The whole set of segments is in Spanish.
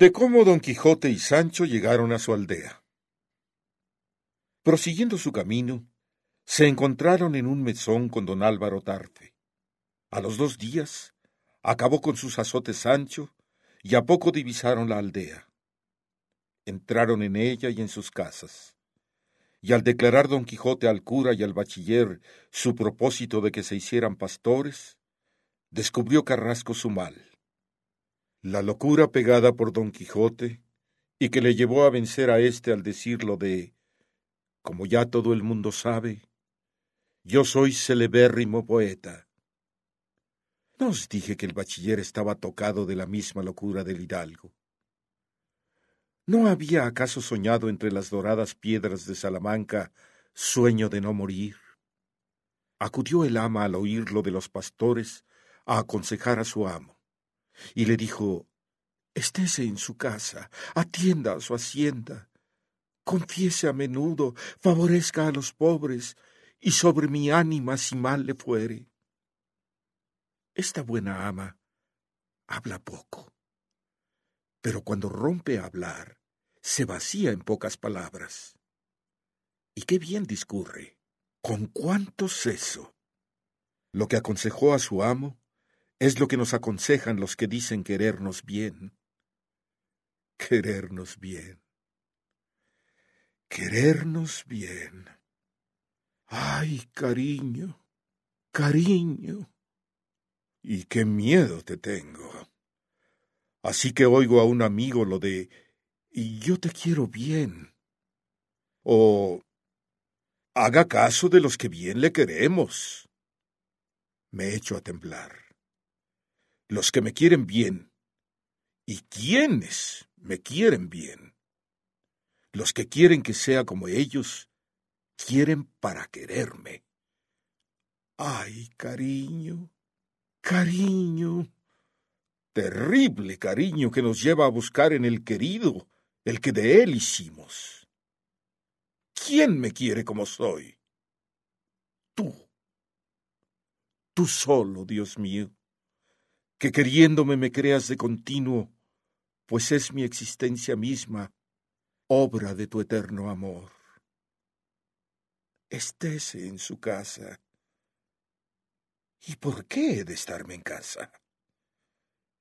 de cómo don Quijote y Sancho llegaron a su aldea. Prosiguiendo su camino, se encontraron en un mesón con don Álvaro Tarfe. A los dos días, acabó con sus azotes Sancho, y a poco divisaron la aldea. Entraron en ella y en sus casas. Y al declarar don Quijote al cura y al bachiller su propósito de que se hicieran pastores, descubrió Carrasco su mal la locura pegada por don Quijote, y que le llevó a vencer a éste al decirlo de como ya todo el mundo sabe, yo soy celebérrimo poeta. ¿No os dije que el bachiller estaba tocado de la misma locura del hidalgo? ¿No había acaso soñado entre las doradas piedras de Salamanca sueño de no morir? Acudió el ama al oírlo de los pastores a aconsejar a su amo y le dijo Estése en su casa, atienda a su hacienda, confiese a menudo, favorezca a los pobres, y sobre mi ánima si mal le fuere. Esta buena ama habla poco, pero cuando rompe a hablar, se vacía en pocas palabras. Y qué bien discurre, con cuánto seso. Lo que aconsejó a su amo es lo que nos aconsejan los que dicen querernos bien. Querernos bien. Querernos bien. Ay, cariño, cariño. Y qué miedo te tengo. Así que oigo a un amigo lo de y yo te quiero bien. O haga caso de los que bien le queremos. Me echo a temblar los que me quieren bien. ¿Y quiénes me quieren bien? Los que quieren que sea como ellos, quieren para quererme. Ay, cariño, cariño, terrible cariño que nos lleva a buscar en el querido, el que de él hicimos. ¿Quién me quiere como soy? Tú. Tú solo, Dios mío que queriéndome me creas de continuo, pues es mi existencia misma, obra de tu eterno amor. Estése en su casa. ¿Y por qué he de estarme en casa?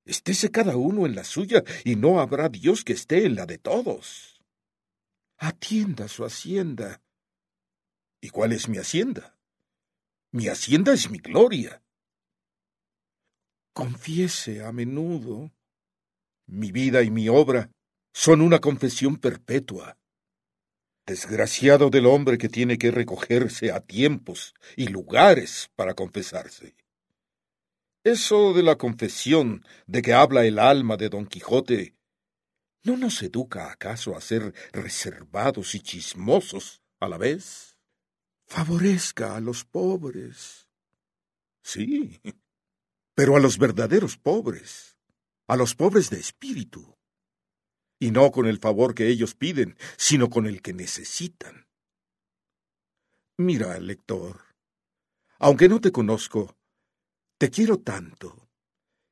Estése cada uno en la suya, y no habrá Dios que esté en la de todos. Atienda su hacienda. ¿Y cuál es mi hacienda? Mi hacienda es mi gloria confiese a menudo. Mi vida y mi obra son una confesión perpetua. Desgraciado del hombre que tiene que recogerse a tiempos y lugares para confesarse. Eso de la confesión de que habla el alma de don Quijote, ¿no nos educa acaso a ser reservados y chismosos a la vez? Favorezca a los pobres. Sí, pero a los verdaderos pobres, a los pobres de espíritu, y no con el favor que ellos piden, sino con el que necesitan. Mira, lector, aunque no te conozco, te quiero tanto,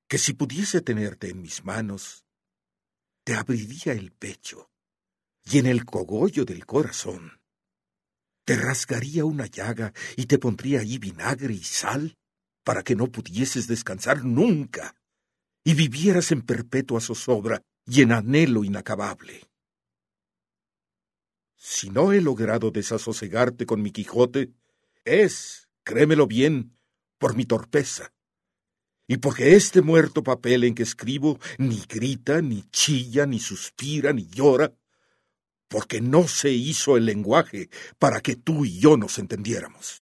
que si pudiese tenerte en mis manos, te abriría el pecho y en el cogollo del corazón. Te rasgaría una llaga y te pondría allí vinagre y sal para que no pudieses descansar nunca y vivieras en perpetua zozobra y en anhelo inacabable. Si no he logrado desasosegarte con mi Quijote, es, créemelo bien, por mi torpeza, y porque este muerto papel en que escribo ni grita, ni chilla, ni suspira, ni llora, porque no se hizo el lenguaje para que tú y yo nos entendiéramos.